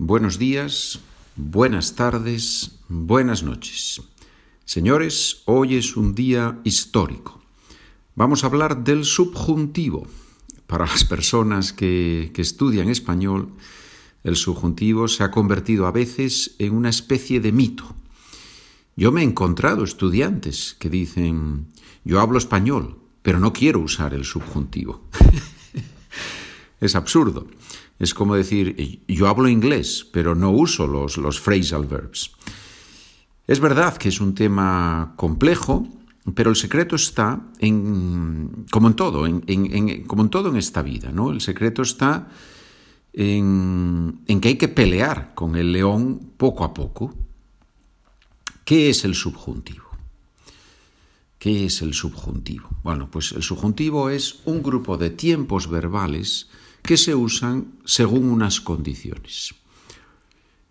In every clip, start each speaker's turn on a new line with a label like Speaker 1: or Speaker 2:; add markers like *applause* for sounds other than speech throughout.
Speaker 1: buenos días, buenas tardes, buenas noches. Señores, hoy es un día histórico. Vamos a hablar del subjuntivo. Para las personas que, estudian español, el subjuntivo se ha convertido a veces en una especie de mito. Yo me he encontrado estudiantes que dicen, yo hablo español, pero no quiero usar el subjuntivo. *laughs* es absurdo. Es como decir, yo hablo inglés, pero no uso los, los phrasal verbs. Es verdad que es un tema complejo, pero el secreto está en, como en todo, en, como en todo en esta vida, ¿no? El secreto está en, en que hay que pelear con el león poco a poco. ¿Qué es el subjuntivo? ¿Qué es el subjuntivo? Bueno, pues el subjuntivo es un grupo de tiempos verbales que se usan según unas condiciones.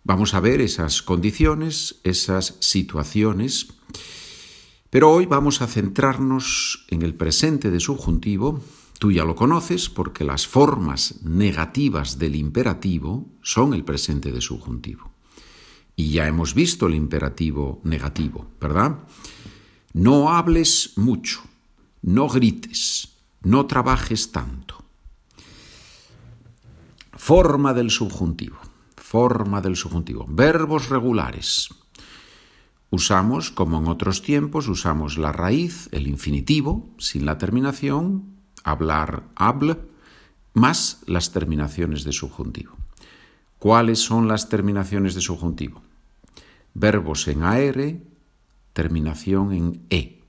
Speaker 1: Vamos a ver esas condiciones, esas situaciones, pero hoy vamos a centrarnos en el presente de subjuntivo. Tú ya lo conoces porque las formas negativas del imperativo son el presente de subjuntivo. Y ya hemos visto el imperativo negativo, ¿verdad? No hables mucho, no grites, no trabajes tanto. Forma del subjuntivo. Forma del subjuntivo. Verbos regulares. Usamos, como en otros tiempos, usamos la raíz, el infinitivo, sin la terminación, hablar, hable, más las terminaciones de subjuntivo. ¿Cuáles son las terminaciones de subjuntivo? Verbos en AR, terminación en E.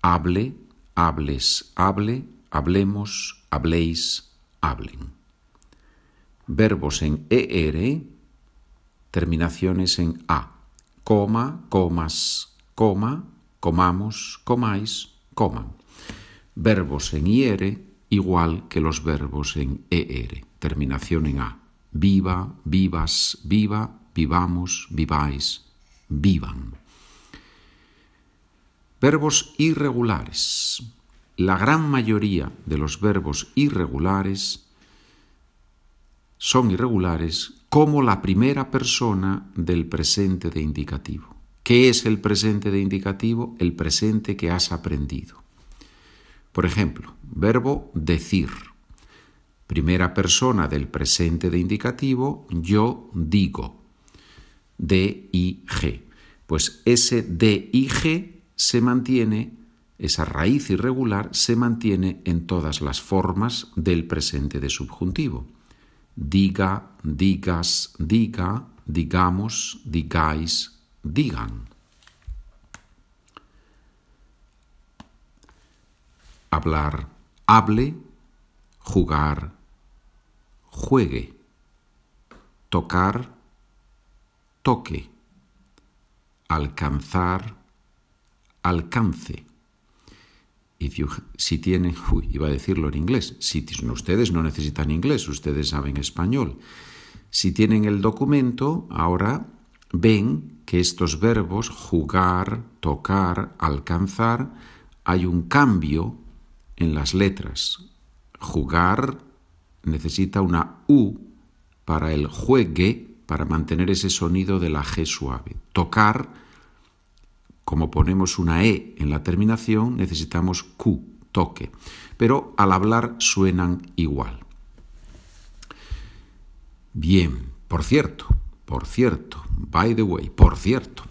Speaker 1: Hable, hables, hable, hablemos, habléis, hablen verbos en ER, terminaciones en A, coma, comas, coma, comamos, comáis, coman. Verbos en IR igual que los verbos en ER, terminación en A. Viva, vivas, viva, vivamos, viváis, vivan. Verbos irregulares. La gran mayoría de los verbos irregulares son irregulares como la primera persona del presente de indicativo. ¿Qué es el presente de indicativo? El presente que has aprendido. Por ejemplo, verbo decir. Primera persona del presente de indicativo, yo digo. D, I, G. Pues ese D, I, G se mantiene, esa raíz irregular se mantiene en todas las formas del presente de subjuntivo diga, digas, diga, digamos, digáis, digan. Hablar, hable, jugar, juegue. Tocar, toque. Alcanzar, alcance si tienen, iba a decirlo en inglés, si ustedes no necesitan inglés, ustedes saben español. Si tienen el documento, ahora ven que estos verbos, jugar, tocar, alcanzar, hay un cambio en las letras. Jugar necesita una U para el juegue, para mantener ese sonido de la G suave. Tocar como ponemos una E en la terminación, necesitamos Q, toque. Pero al hablar suenan igual. Bien, por cierto, por cierto, by the way, por cierto,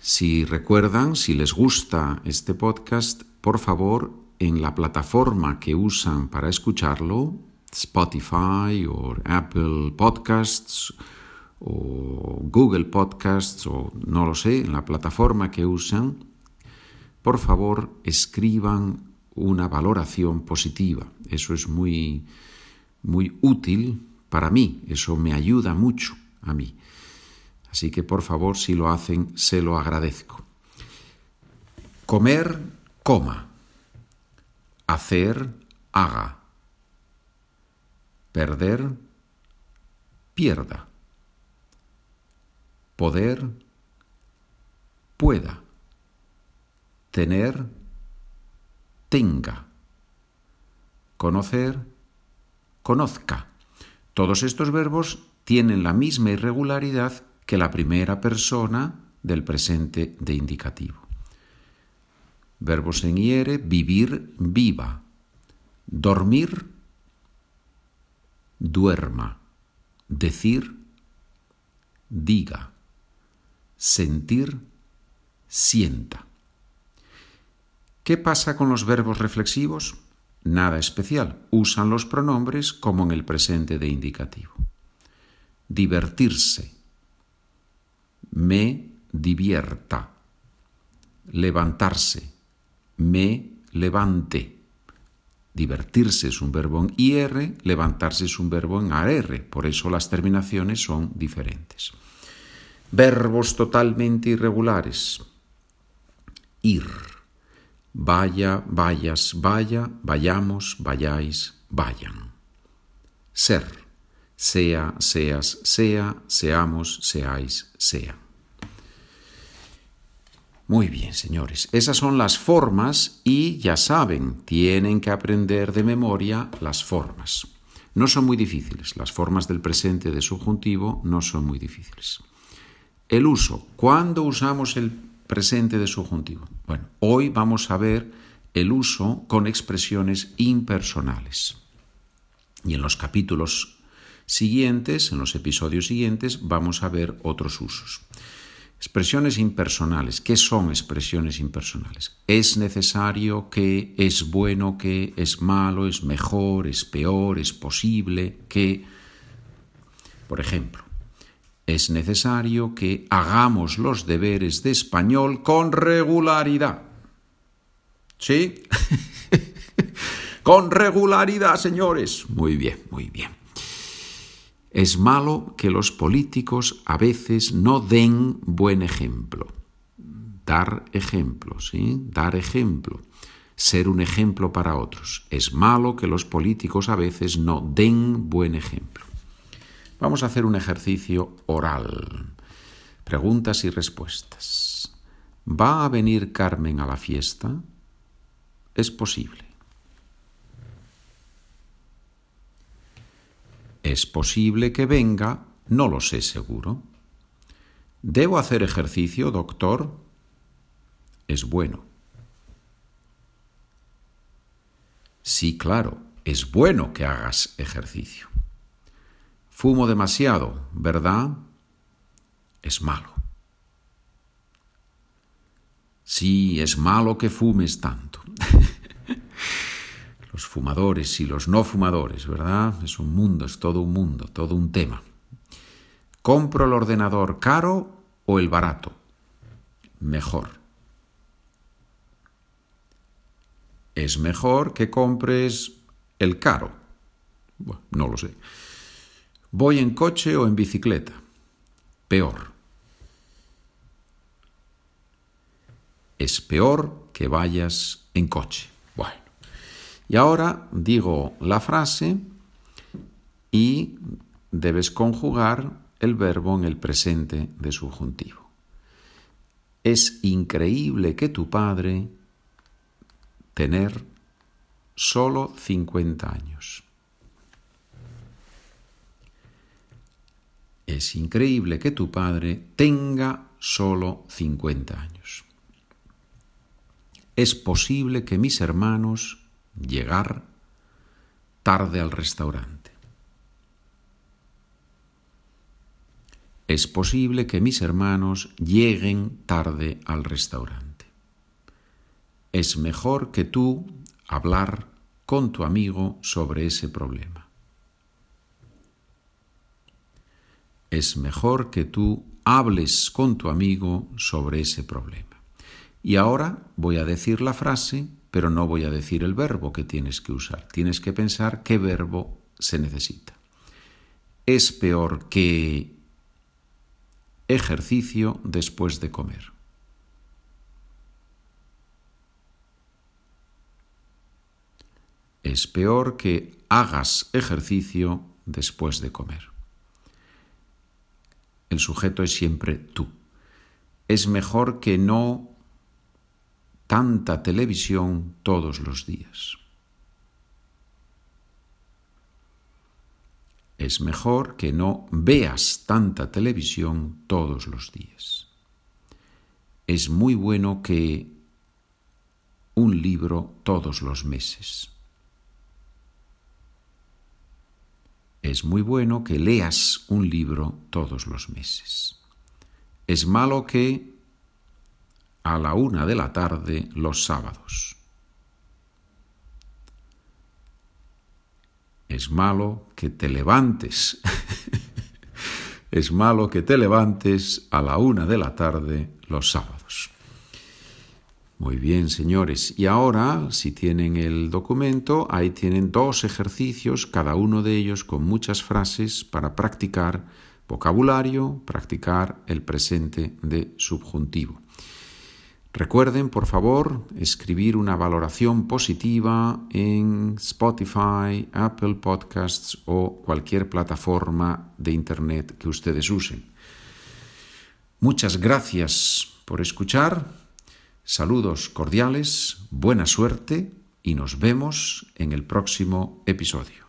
Speaker 1: si recuerdan, si les gusta este podcast, por favor, en la plataforma que usan para escucharlo, Spotify o Apple Podcasts, o Google Podcasts o no lo sé, en la plataforma que usan, por favor escriban una valoración positiva. Eso es muy, muy útil para mí, eso me ayuda mucho a mí. Así que por favor, si lo hacen, se lo agradezco. Comer, coma. Hacer, haga. Perder, pierda poder, pueda, tener, tenga, conocer, conozca. Todos estos verbos tienen la misma irregularidad que la primera persona del presente de indicativo. Verbos en IR, vivir, viva. Dormir, duerma. Decir, diga. Sentir, sienta. ¿Qué pasa con los verbos reflexivos? Nada especial. Usan los pronombres como en el presente de indicativo. Divertirse. Me divierta. Levantarse. Me levante. Divertirse es un verbo en IR, levantarse es un verbo en AR, por eso las terminaciones son diferentes. Verbos totalmente irregulares. Ir Vaya, vayas, vaya, vayamos, vayáis, vayan. Ser, sea, seas, sea, seamos, seáis, sean. Muy bien, señores, esas son las formas y ya saben, tienen que aprender de memoria las formas. No son muy difíciles, las formas del presente de subjuntivo no son muy difíciles. El uso, ¿cuándo usamos el presente de subjuntivo. Bueno, hoy vamos a ver el uso con expresiones impersonales. Y en los capítulos siguientes, en los episodios siguientes, vamos a ver otros usos. Expresiones impersonales. ¿Qué son expresiones impersonales? Es necesario que, es bueno que, es malo, es mejor, es peor, es posible que. Por ejemplo, es necesario que hagamos los deberes de español con regularidad. ¿Sí? *laughs* con regularidad, señores. Muy bien, muy bien. Es malo que los políticos a veces no den buen ejemplo. Dar ejemplo, ¿sí? Dar ejemplo. Ser un ejemplo para otros. Es malo que los políticos a veces no den buen ejemplo. Vamos a hacer un ejercicio oral. Preguntas y respuestas. ¿Va a venir Carmen a la fiesta? Es posible. ¿Es posible que venga? No lo sé seguro. ¿Debo hacer ejercicio, doctor? Es bueno. Sí, claro, es bueno que hagas ejercicio. Fumo demasiado, ¿verdad? Es malo. Sí, es malo que fumes tanto. *laughs* los fumadores y los no fumadores, ¿verdad? Es un mundo, es todo un mundo, todo un tema. ¿Compro el ordenador caro o el barato? Mejor. Es mejor que compres el caro. Bueno, no lo sé. ¿Voy en coche o en bicicleta? Peor. Es peor que vayas en coche. Bueno. Y ahora digo la frase y debes conjugar el verbo en el presente de subjuntivo. Es increíble que tu padre tener solo 50 años. Es increíble que tu padre tenga solo 50 años. Es posible que mis hermanos llegar tarde al restaurante. Es posible que mis hermanos lleguen tarde al restaurante. Es mejor que tú hablar con tu amigo sobre ese problema. Es mejor que tú hables con tu amigo sobre ese problema. Y ahora voy a decir la frase, pero no voy a decir el verbo que tienes que usar. Tienes que pensar qué verbo se necesita. Es peor que ejercicio después de comer. Es peor que hagas ejercicio después de comer. El sujeto es siempre tú. Es mejor que no tanta televisión todos los días. es mejor que no veas tanta televisión todos los días. Es muy bueno que un libro todos los meses. Es muy bueno que leas un libro todos los meses. Es malo que a la una de la tarde los sábados. Es malo que te levantes. *laughs* es malo que te levantes a la una de la tarde los sábados. Muy bien, señores. Y ahora, si tienen el documento, ahí tienen dos ejercicios, cada uno de ellos con muchas frases para practicar vocabulario, practicar el presente de subjuntivo. Recuerden, por favor, escribir una valoración positiva en Spotify, Apple Podcasts o cualquier plataforma de Internet que ustedes usen. Muchas gracias por escuchar. Saludos cordiales, buena suerte y nos vemos en el próximo episodio.